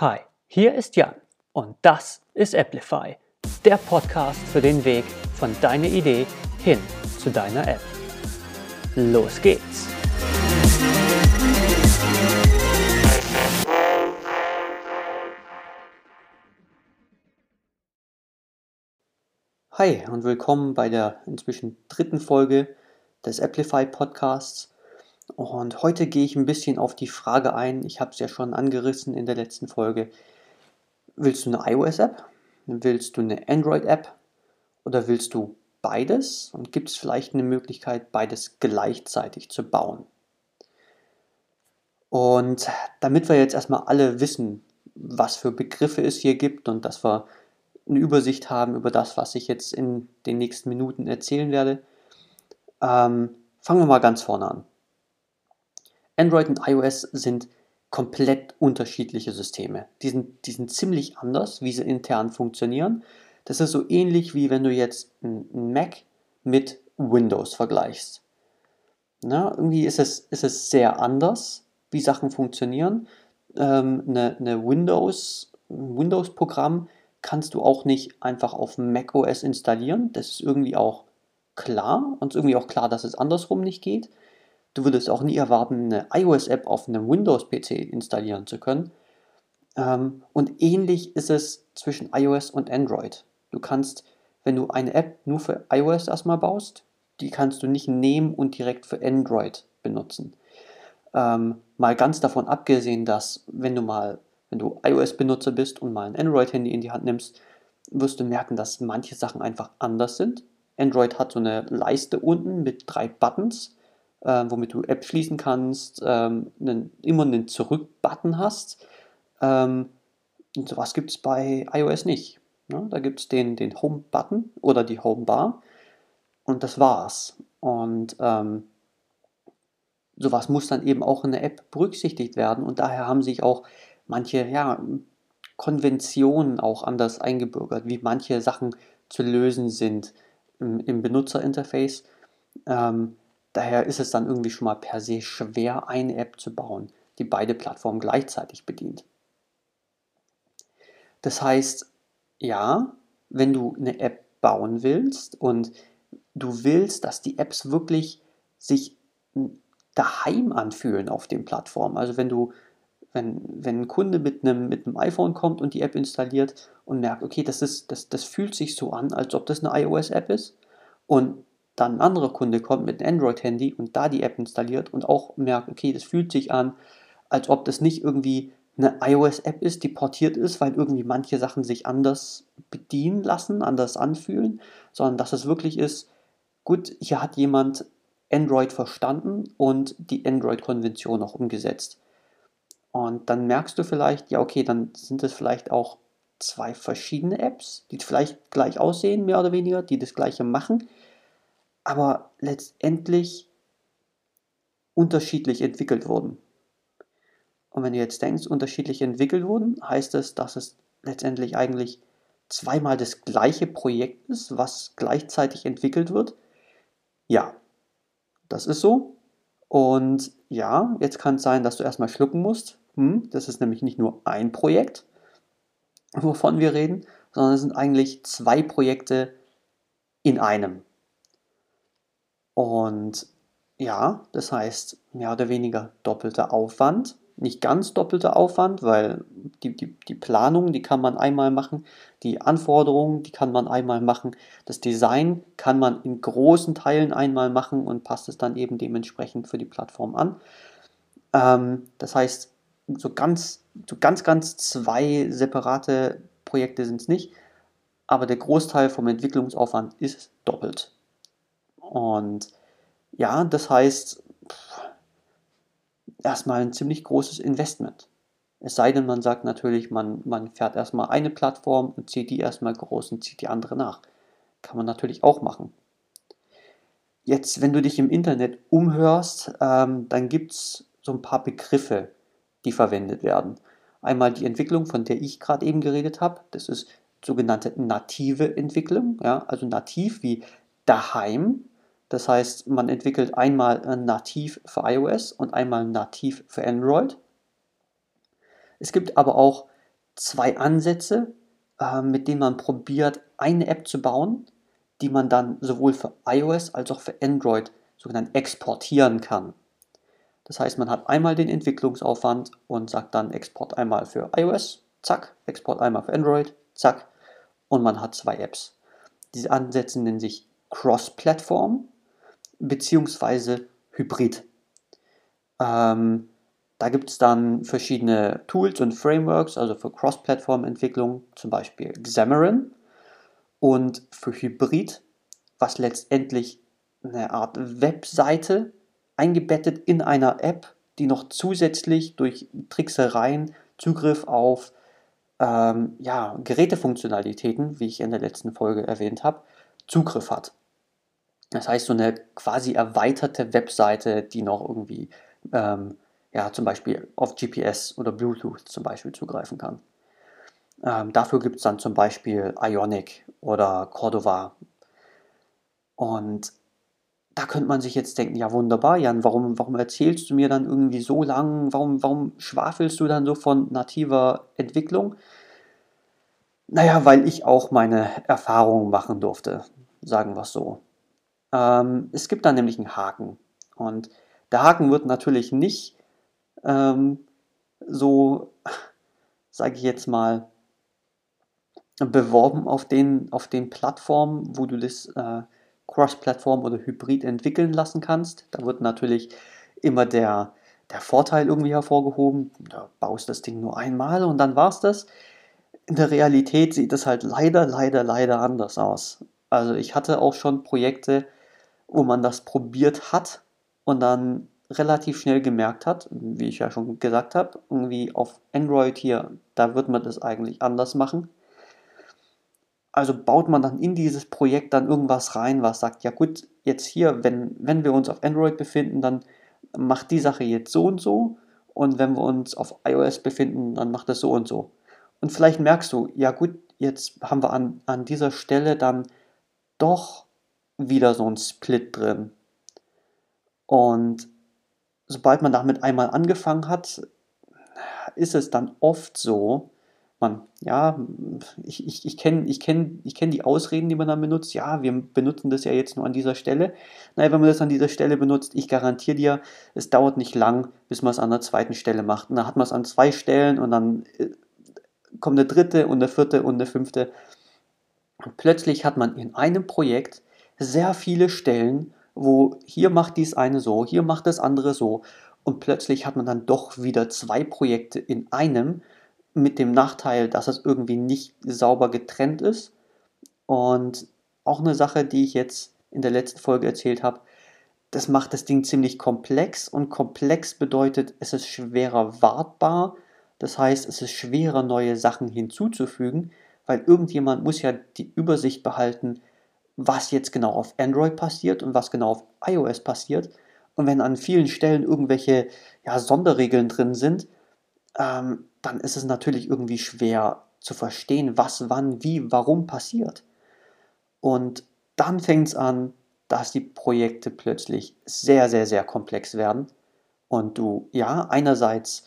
Hi, hier ist Jan und das ist Applify, der Podcast für den Weg von deiner Idee hin zu deiner App. Los geht's! Hi und willkommen bei der inzwischen dritten Folge des Applify Podcasts. Und heute gehe ich ein bisschen auf die Frage ein, ich habe es ja schon angerissen in der letzten Folge. Willst du eine iOS-App? Willst du eine Android-App? Oder willst du beides? Und gibt es vielleicht eine Möglichkeit, beides gleichzeitig zu bauen? Und damit wir jetzt erstmal alle wissen, was für Begriffe es hier gibt und dass wir eine Übersicht haben über das, was ich jetzt in den nächsten Minuten erzählen werde, ähm, fangen wir mal ganz vorne an. Android und iOS sind komplett unterschiedliche Systeme. Die sind, die sind ziemlich anders, wie sie intern funktionieren. Das ist so ähnlich wie wenn du jetzt ein Mac mit Windows vergleichst. Na, irgendwie ist es, ist es sehr anders, wie Sachen funktionieren. Ähm, eine, eine Windows, ein Windows-Programm kannst du auch nicht einfach auf macOS installieren. Das ist irgendwie auch klar und ist irgendwie auch klar, dass es andersrum nicht geht. Du würdest auch nie erwarten, eine iOS-App auf einem Windows-PC installieren zu können. Ähm, und ähnlich ist es zwischen iOS und Android. Du kannst, wenn du eine App nur für iOS erstmal baust, die kannst du nicht nehmen und direkt für Android benutzen. Ähm, mal ganz davon abgesehen, dass wenn du mal, wenn du iOS-Benutzer bist und mal ein Android-Handy in die Hand nimmst, wirst du merken, dass manche Sachen einfach anders sind. Android hat so eine Leiste unten mit drei Buttons äh, womit du App schließen kannst, ähm, einen, immer einen Zurück-Button hast. Ähm, und sowas gibt es bei iOS nicht. Ne? Da gibt es den, den Home-Button oder die Home-Bar und das war's. Und ähm, sowas muss dann eben auch in der App berücksichtigt werden und daher haben sich auch manche ja, Konventionen auch anders eingebürgert, wie manche Sachen zu lösen sind im, im Benutzerinterface. Ähm, Daher ist es dann irgendwie schon mal per se schwer, eine App zu bauen, die beide Plattformen gleichzeitig bedient. Das heißt, ja, wenn du eine App bauen willst und du willst, dass die Apps wirklich sich daheim anfühlen auf den Plattformen. Also wenn du, wenn, wenn ein Kunde mit einem, mit einem iPhone kommt und die App installiert und merkt, okay, das, ist, das, das fühlt sich so an, als ob das eine iOS-App ist. Und dann ein anderer Kunde kommt mit einem Android-Handy und da die App installiert und auch merkt, okay, das fühlt sich an, als ob das nicht irgendwie eine iOS-App ist, die portiert ist, weil irgendwie manche Sachen sich anders bedienen lassen, anders anfühlen, sondern dass es wirklich ist, gut, hier hat jemand Android verstanden und die Android-Konvention auch umgesetzt. Und dann merkst du vielleicht, ja, okay, dann sind es vielleicht auch zwei verschiedene Apps, die vielleicht gleich aussehen, mehr oder weniger, die das gleiche machen, aber letztendlich unterschiedlich entwickelt wurden. Und wenn du jetzt denkst, unterschiedlich entwickelt wurden, heißt es, dass es letztendlich eigentlich zweimal das gleiche Projekt ist, was gleichzeitig entwickelt wird? Ja, das ist so. Und ja, jetzt kann es sein, dass du erstmal schlucken musst. Hm, das ist nämlich nicht nur ein Projekt, wovon wir reden, sondern es sind eigentlich zwei Projekte in einem. Und ja, das heißt mehr oder weniger doppelter Aufwand. Nicht ganz doppelter Aufwand, weil die, die, die Planung, die kann man einmal machen, die Anforderungen, die kann man einmal machen, das Design kann man in großen Teilen einmal machen und passt es dann eben dementsprechend für die Plattform an. Ähm, das heißt, so ganz, so ganz, ganz zwei separate Projekte sind es nicht, aber der Großteil vom Entwicklungsaufwand ist doppelt. Und ja, das heißt, erstmal ein ziemlich großes Investment. Es sei denn, man sagt natürlich, man, man fährt erstmal eine Plattform und zieht die erstmal groß und zieht die andere nach. Kann man natürlich auch machen. Jetzt, wenn du dich im Internet umhörst, ähm, dann gibt es so ein paar Begriffe, die verwendet werden. Einmal die Entwicklung, von der ich gerade eben geredet habe. Das ist sogenannte native Entwicklung. Ja? Also nativ wie daheim, das heißt, man entwickelt einmal nativ für iOS und einmal nativ für Android. Es gibt aber auch zwei Ansätze, äh, mit denen man probiert, eine App zu bauen, die man dann sowohl für iOS als auch für Android sogenannt exportieren kann. Das heißt, man hat einmal den Entwicklungsaufwand und sagt dann Export einmal für iOS, zack, Export einmal für Android, zack, und man hat zwei Apps. Diese Ansätze nennen sich Cross-Plattform bzw. Hybrid. Ähm, da gibt es dann verschiedene Tools und Frameworks, also für Cross-Plattform-Entwicklung, zum Beispiel Xamarin. Und für Hybrid, was letztendlich eine Art Webseite eingebettet in einer App, die noch zusätzlich durch Tricksereien Zugriff auf ähm, ja, Gerätefunktionalitäten, wie ich in der letzten Folge erwähnt habe, Zugriff hat. Das heißt, so eine quasi erweiterte Webseite, die noch irgendwie ähm, ja, zum Beispiel auf GPS oder Bluetooth zum Beispiel zugreifen kann. Ähm, dafür gibt es dann zum Beispiel Ionic oder Cordova. Und da könnte man sich jetzt denken, ja wunderbar, Jan, warum, warum erzählst du mir dann irgendwie so lang, warum, warum schwafelst du dann so von nativer Entwicklung? Naja, weil ich auch meine Erfahrungen machen durfte, sagen wir es so. Ähm, es gibt da nämlich einen Haken. Und der Haken wird natürlich nicht ähm, so, sage ich jetzt mal, beworben auf den, auf den Plattformen, wo du das äh, Cross-Plattform oder Hybrid entwickeln lassen kannst. Da wird natürlich immer der, der Vorteil irgendwie hervorgehoben. Da baust das Ding nur einmal und dann war es das. In der Realität sieht es halt leider, leider, leider anders aus. Also ich hatte auch schon Projekte, wo man das probiert hat und dann relativ schnell gemerkt hat, wie ich ja schon gesagt habe, irgendwie auf Android hier, da wird man das eigentlich anders machen also baut man dann in dieses Projekt dann irgendwas rein, was sagt, ja gut, jetzt hier, wenn, wenn wir uns auf Android befinden, dann macht die Sache jetzt so und so. Und wenn wir uns auf iOS befinden, dann macht das so und so. Und vielleicht merkst du, ja gut, jetzt haben wir an, an dieser Stelle dann doch wieder so ein Split drin. Und sobald man damit einmal angefangen hat, ist es dann oft so, man, ja, ich, ich, ich kenne ich kenn, ich kenn die Ausreden, die man dann benutzt. Ja, wir benutzen das ja jetzt nur an dieser Stelle. Naja, wenn man das an dieser Stelle benutzt, ich garantiere dir, es dauert nicht lang, bis man es an der zweiten Stelle macht. Und dann hat man es an zwei Stellen und dann äh, kommt eine dritte und eine vierte und eine fünfte. Und plötzlich hat man in einem Projekt sehr viele Stellen, wo hier macht dies eine so, hier macht das andere so. Und plötzlich hat man dann doch wieder zwei Projekte in einem mit dem Nachteil, dass es irgendwie nicht sauber getrennt ist. Und auch eine Sache, die ich jetzt in der letzten Folge erzählt habe, das macht das Ding ziemlich komplex und komplex bedeutet, es ist schwerer wartbar. Das heißt, es ist schwerer, neue Sachen hinzuzufügen, weil irgendjemand muss ja die Übersicht behalten, was jetzt genau auf Android passiert und was genau auf iOS passiert. Und wenn an vielen Stellen irgendwelche ja, Sonderregeln drin sind, ähm, dann ist es natürlich irgendwie schwer zu verstehen, was, wann, wie, warum passiert. Und dann fängt es an, dass die Projekte plötzlich sehr, sehr, sehr komplex werden und du ja einerseits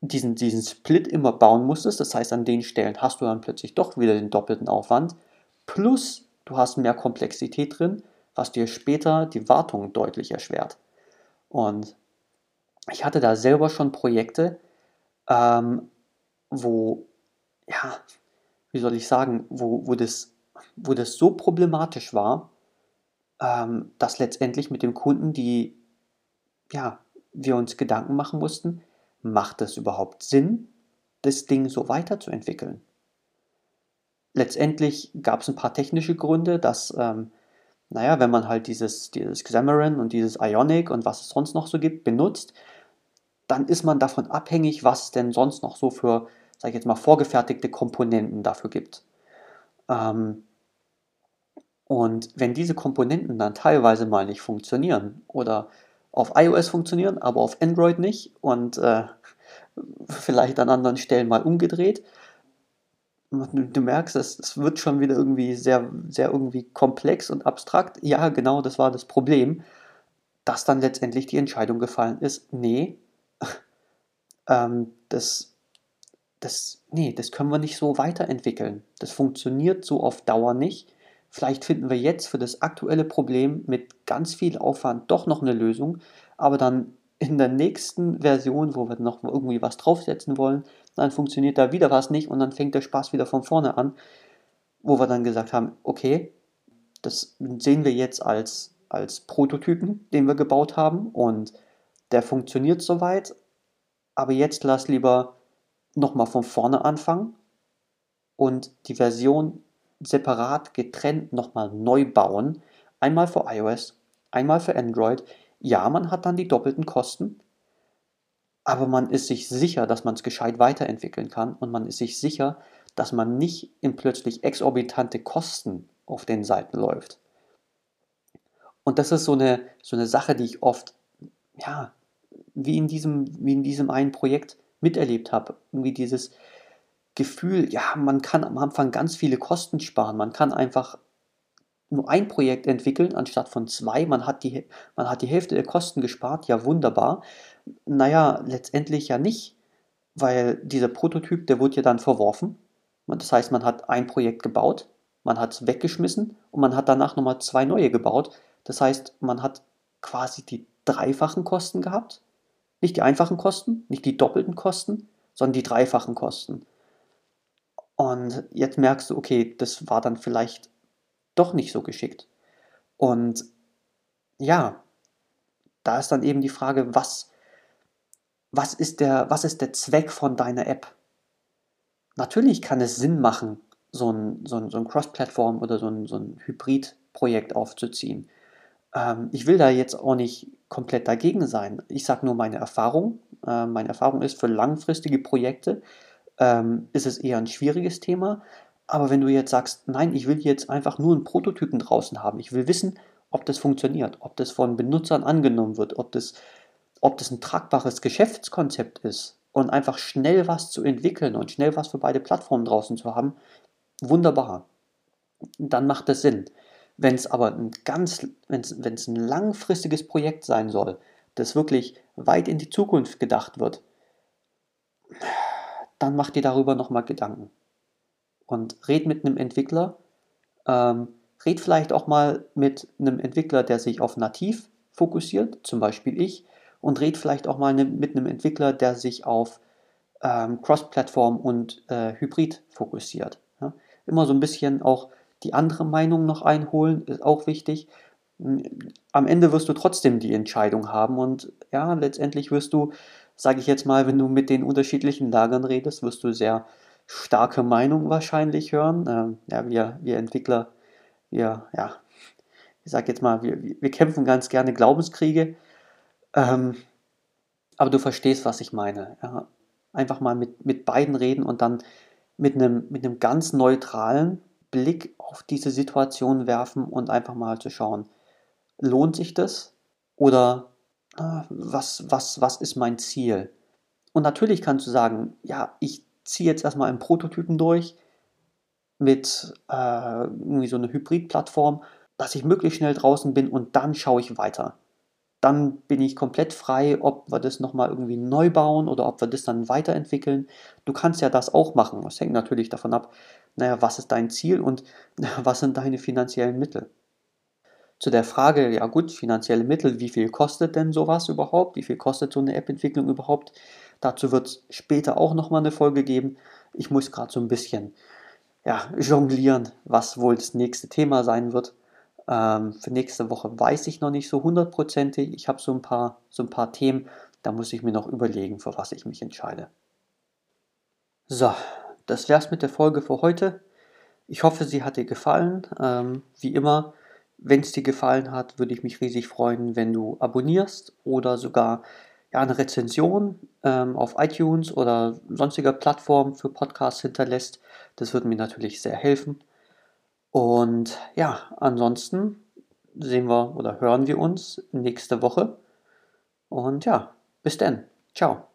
diesen, diesen Split immer bauen musstest, das heißt an den Stellen hast du dann plötzlich doch wieder den doppelten Aufwand, plus du hast mehr Komplexität drin, was dir später die Wartung deutlich erschwert. Und ich hatte da selber schon Projekte, ähm, wo, ja, wie soll ich sagen, wo, wo, das, wo das so problematisch war, ähm, dass letztendlich mit dem Kunden, die, ja, wir uns Gedanken machen mussten, macht es überhaupt Sinn, das Ding so weiterzuentwickeln? Letztendlich gab es ein paar technische Gründe, dass, ähm, naja, wenn man halt dieses, dieses Xamarin und dieses Ionic und was es sonst noch so gibt, benutzt, dann ist man davon abhängig, was es denn sonst noch so für, sage ich jetzt mal, vorgefertigte Komponenten dafür gibt. Ähm, und wenn diese Komponenten dann teilweise mal nicht funktionieren oder auf iOS funktionieren, aber auf Android nicht und äh, vielleicht an anderen Stellen mal umgedreht, du merkst, es, wird schon wieder irgendwie sehr, sehr irgendwie komplex und abstrakt. Ja, genau, das war das Problem, dass dann letztendlich die Entscheidung gefallen ist, nee, ähm, das, das, nee, das können wir nicht so weiterentwickeln. Das funktioniert so auf Dauer nicht. Vielleicht finden wir jetzt für das aktuelle Problem mit ganz viel Aufwand doch noch eine Lösung, aber dann in der nächsten Version, wo wir noch irgendwie was draufsetzen wollen, dann funktioniert da wieder was nicht und dann fängt der Spaß wieder von vorne an, wo wir dann gesagt haben, okay, das sehen wir jetzt als, als Prototypen, den wir gebaut haben und der funktioniert soweit, aber jetzt lass lieber nochmal von vorne anfangen und die Version separat getrennt nochmal neu bauen. Einmal für iOS, einmal für Android. Ja, man hat dann die doppelten Kosten, aber man ist sich sicher, dass man es gescheit weiterentwickeln kann und man ist sich sicher, dass man nicht in plötzlich exorbitante Kosten auf den Seiten läuft. Und das ist so eine, so eine Sache, die ich oft, ja, wie in diesem, wie in diesem einen Projekt miterlebt habe. Irgendwie dieses Gefühl, ja, man kann am Anfang ganz viele Kosten sparen. Man kann einfach nur ein Projekt entwickeln anstatt von zwei. Man hat die, man hat die Hälfte der Kosten gespart. Ja, wunderbar. Naja, letztendlich ja nicht, weil dieser Prototyp, der wurde ja dann verworfen. Das heißt, man hat ein Projekt gebaut, man hat es weggeschmissen und man hat danach nochmal zwei neue gebaut. Das heißt, man hat quasi die dreifachen Kosten gehabt nicht die einfachen Kosten, nicht die doppelten Kosten, sondern die dreifachen Kosten. Und jetzt merkst du, okay, das war dann vielleicht doch nicht so geschickt. Und ja, da ist dann eben die Frage, was, was, ist, der, was ist der Zweck von deiner App? Natürlich kann es Sinn machen, so ein, so ein, so ein Cross-Plattform oder so ein, so ein Hybrid-Projekt aufzuziehen. Ähm, ich will da jetzt auch nicht komplett dagegen sein. Ich sage nur meine Erfahrung. Äh, meine Erfahrung ist, für langfristige Projekte ähm, ist es eher ein schwieriges Thema. Aber wenn du jetzt sagst, nein, ich will jetzt einfach nur einen Prototypen draußen haben, ich will wissen, ob das funktioniert, ob das von Benutzern angenommen wird, ob das, ob das ein tragbares Geschäftskonzept ist und einfach schnell was zu entwickeln und schnell was für beide Plattformen draußen zu haben, wunderbar. Dann macht das Sinn. Wenn es aber ein ganz, wenn es ein langfristiges Projekt sein soll, das wirklich weit in die Zukunft gedacht wird, dann mach dir darüber nochmal Gedanken. Und red mit einem Entwickler, ähm, red vielleicht auch mal mit einem Entwickler, der sich auf nativ fokussiert, zum Beispiel ich, und red vielleicht auch mal ne, mit einem Entwickler, der sich auf ähm, Cross-Plattform und äh, Hybrid fokussiert. Ja? Immer so ein bisschen auch die andere Meinung noch einholen, ist auch wichtig. Am Ende wirst du trotzdem die Entscheidung haben und ja, letztendlich wirst du, sage ich jetzt mal, wenn du mit den unterschiedlichen Lagern redest, wirst du sehr starke Meinungen wahrscheinlich hören. Ähm, ja, wir, wir Entwickler, wir, ja, ich sage jetzt mal, wir, wir kämpfen ganz gerne Glaubenskriege. Ähm, aber du verstehst, was ich meine. Ja. Einfach mal mit, mit beiden reden und dann mit einem, mit einem ganz neutralen, Blick auf diese Situation werfen und einfach mal zu schauen, lohnt sich das oder äh, was, was, was ist mein Ziel? Und natürlich kannst du sagen, ja, ich ziehe jetzt erstmal einen Prototypen durch mit äh, irgendwie so einer Hybrid-Plattform, dass ich möglichst schnell draußen bin und dann schaue ich weiter. Dann bin ich komplett frei, ob wir das nochmal irgendwie neu bauen oder ob wir das dann weiterentwickeln. Du kannst ja das auch machen. Das hängt natürlich davon ab, naja, was ist dein Ziel und was sind deine finanziellen Mittel? Zu der Frage, ja gut, finanzielle Mittel, wie viel kostet denn sowas überhaupt? Wie viel kostet so eine App-Entwicklung überhaupt? Dazu wird es später auch nochmal eine Folge geben. Ich muss gerade so ein bisschen ja, jonglieren, was wohl das nächste Thema sein wird. Ähm, für nächste Woche weiß ich noch nicht so hundertprozentig. Ich habe so ein paar, so ein paar Themen, da muss ich mir noch überlegen, für was ich mich entscheide. So, das wär's mit der Folge für heute. Ich hoffe, sie hat dir gefallen. Ähm, wie immer, wenn es dir gefallen hat, würde ich mich riesig freuen, wenn du abonnierst oder sogar ja, eine Rezension ähm, auf iTunes oder sonstiger Plattform für Podcasts hinterlässt. Das würde mir natürlich sehr helfen. Und ja, ansonsten sehen wir oder hören wir uns nächste Woche. Und ja, bis dann. Ciao.